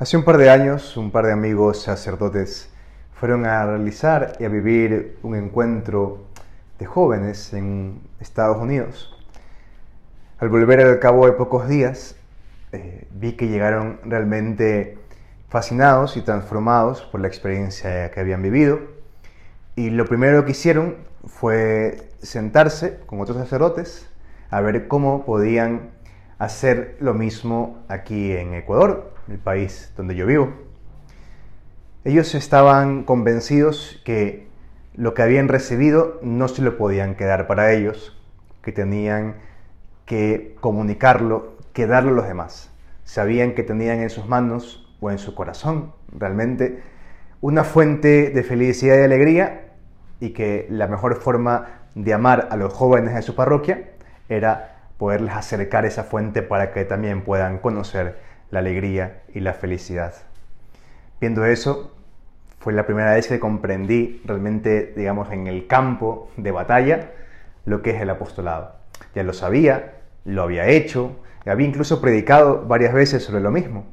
Hace un par de años, un par de amigos sacerdotes fueron a realizar y a vivir un encuentro de jóvenes en Estados Unidos. Al volver al cabo de pocos días, eh, vi que llegaron realmente fascinados y transformados por la experiencia que habían vivido. Y lo primero que hicieron fue sentarse con otros sacerdotes a ver cómo podían hacer lo mismo aquí en Ecuador, el país donde yo vivo. Ellos estaban convencidos que lo que habían recibido no se lo podían quedar para ellos, que tenían que comunicarlo, que darlo a los demás. Sabían que tenían en sus manos o en su corazón realmente una fuente de felicidad y alegría y que la mejor forma de amar a los jóvenes de su parroquia era poderles acercar esa fuente para que también puedan conocer la alegría y la felicidad. Viendo eso, fue la primera vez que comprendí realmente, digamos, en el campo de batalla lo que es el apostolado. Ya lo sabía, lo había hecho, había incluso predicado varias veces sobre lo mismo,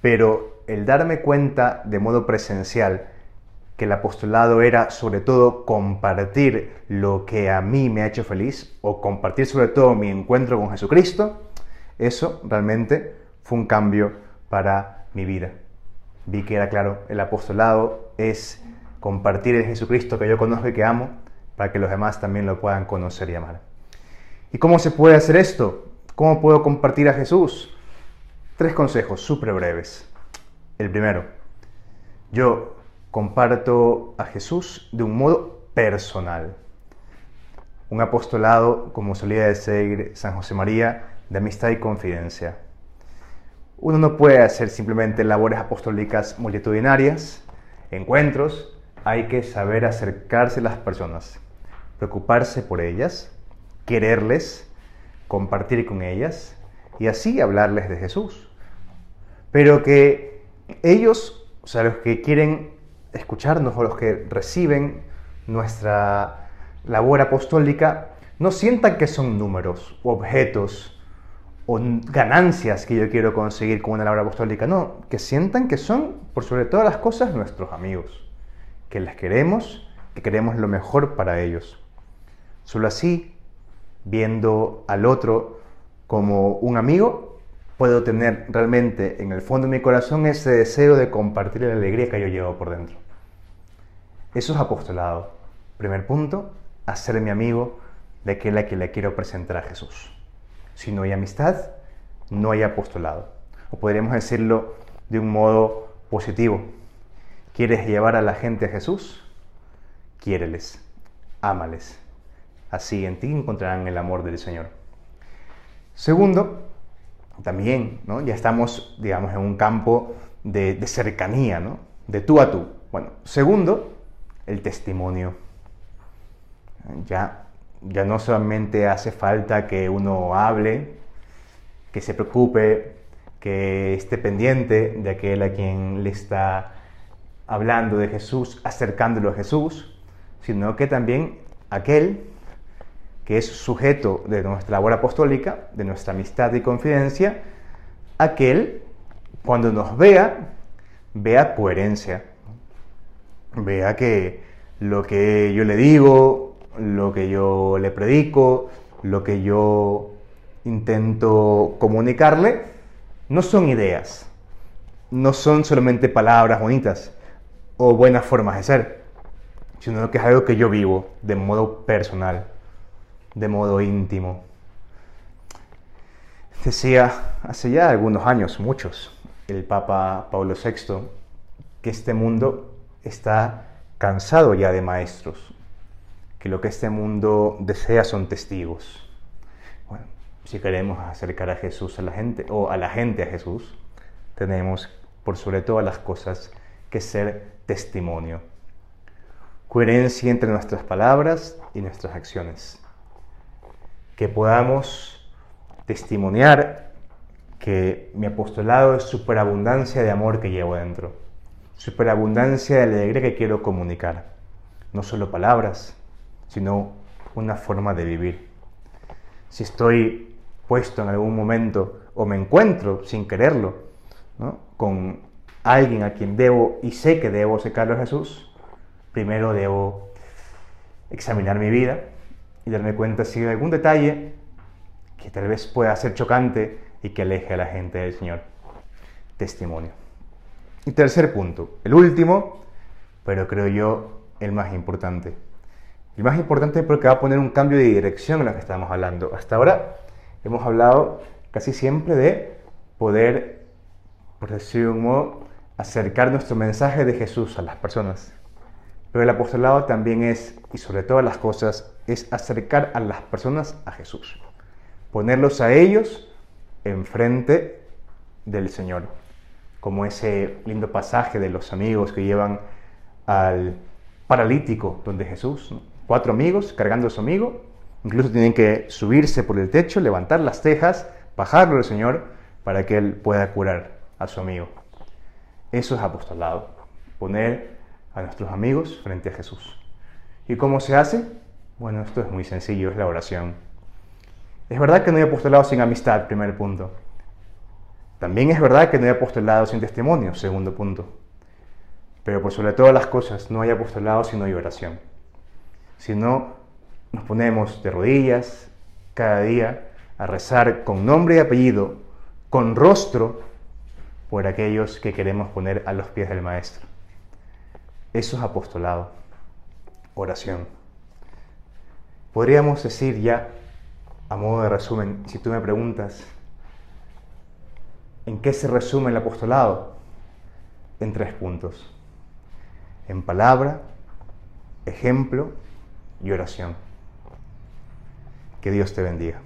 pero el darme cuenta de modo presencial que el apostolado era sobre todo compartir lo que a mí me ha hecho feliz o compartir sobre todo mi encuentro con Jesucristo, eso realmente fue un cambio para mi vida. Vi que era claro, el apostolado es compartir el Jesucristo que yo conozco y que amo para que los demás también lo puedan conocer y amar. ¿Y cómo se puede hacer esto? ¿Cómo puedo compartir a Jesús? Tres consejos súper breves. El primero, yo comparto a Jesús de un modo personal. Un apostolado, como solía decir San José María, de amistad y confidencia. Uno no puede hacer simplemente labores apostólicas multitudinarias, encuentros, hay que saber acercarse a las personas, preocuparse por ellas, quererles, compartir con ellas y así hablarles de Jesús. Pero que ellos, o sea, los que quieren escucharnos o los que reciben nuestra labor apostólica, no sientan que son números o objetos o ganancias que yo quiero conseguir con una labor apostólica, no, que sientan que son, por sobre todas las cosas, nuestros amigos, que les queremos, que queremos lo mejor para ellos. Solo así, viendo al otro como un amigo, puedo tener realmente en el fondo de mi corazón ese deseo de compartir la alegría que yo llevo por dentro. Eso es apostolado. Primer punto, hacerme amigo de aquel a quien le quiero presentar a Jesús. Si no hay amistad, no hay apostolado. O podríamos decirlo de un modo positivo. ¿Quieres llevar a la gente a Jesús? Quiéreles, ámales. Así en ti encontrarán el amor del Señor. Segundo, también, ¿no? Ya estamos, digamos, en un campo de, de cercanía, ¿no? De tú a tú. Bueno, segundo, el testimonio. Ya ya no solamente hace falta que uno hable, que se preocupe, que esté pendiente de aquel a quien le está hablando de Jesús, acercándolo a Jesús, sino que también aquel que es sujeto de nuestra labor apostólica, de nuestra amistad y confidencia, aquel cuando nos vea, vea coherencia, vea que lo que yo le digo, lo que yo le predico, lo que yo intento comunicarle, no son ideas, no son solamente palabras bonitas o buenas formas de ser, sino que es algo que yo vivo de modo personal, de modo íntimo. Decía hace ya algunos años, muchos, el Papa Pablo VI, que este mundo está cansado ya de maestros, que lo que este mundo desea son testigos. Bueno, si queremos acercar a Jesús a la gente o a la gente a Jesús, tenemos por sobre todas las cosas que ser testimonio. Coherencia entre nuestras palabras y nuestras acciones. Que podamos testimoniar que mi apostolado es superabundancia de amor que llevo dentro, superabundancia de alegría que quiero comunicar. No solo palabras, sino una forma de vivir. Si estoy puesto en algún momento o me encuentro sin quererlo con alguien a quien debo y sé que debo acercarlo a Jesús, primero debo examinar mi vida y darme cuenta si hay algún detalle que tal vez pueda ser chocante y que aleje a la gente del Señor. Testimonio. Y tercer punto, el último, pero creo yo el más importante. El más importante porque va a poner un cambio de dirección en lo que estamos hablando. Hasta ahora hemos hablado casi siempre de poder, por decirlo de un modo, acercar nuestro mensaje de Jesús a las personas. Pero el apostolado también es, y sobre todas las cosas, es acercar a las personas a Jesús. Ponerlos a ellos enfrente del Señor. Como ese lindo pasaje de los amigos que llevan al paralítico donde Jesús, cuatro amigos cargando a su amigo, incluso tienen que subirse por el techo, levantar las tejas, bajarlo al Señor para que Él pueda curar a su amigo. Eso es apostolado, poner a nuestros amigos frente a Jesús. ¿Y cómo se hace? Bueno, esto es muy sencillo, es la oración. Es verdad que no hay apostolado sin amistad, primer punto. También es verdad que no hay apostolado sin testimonio, segundo punto. Pero por sobre todas las cosas, no hay apostolado si no hay oración. Si no nos ponemos de rodillas cada día a rezar con nombre y apellido, con rostro, por aquellos que queremos poner a los pies del Maestro. Eso es apostolado, oración. Podríamos decir ya, a modo de resumen, si tú me preguntas, ¿en qué se resume el apostolado? En tres puntos. En palabra, ejemplo y oración. Que Dios te bendiga.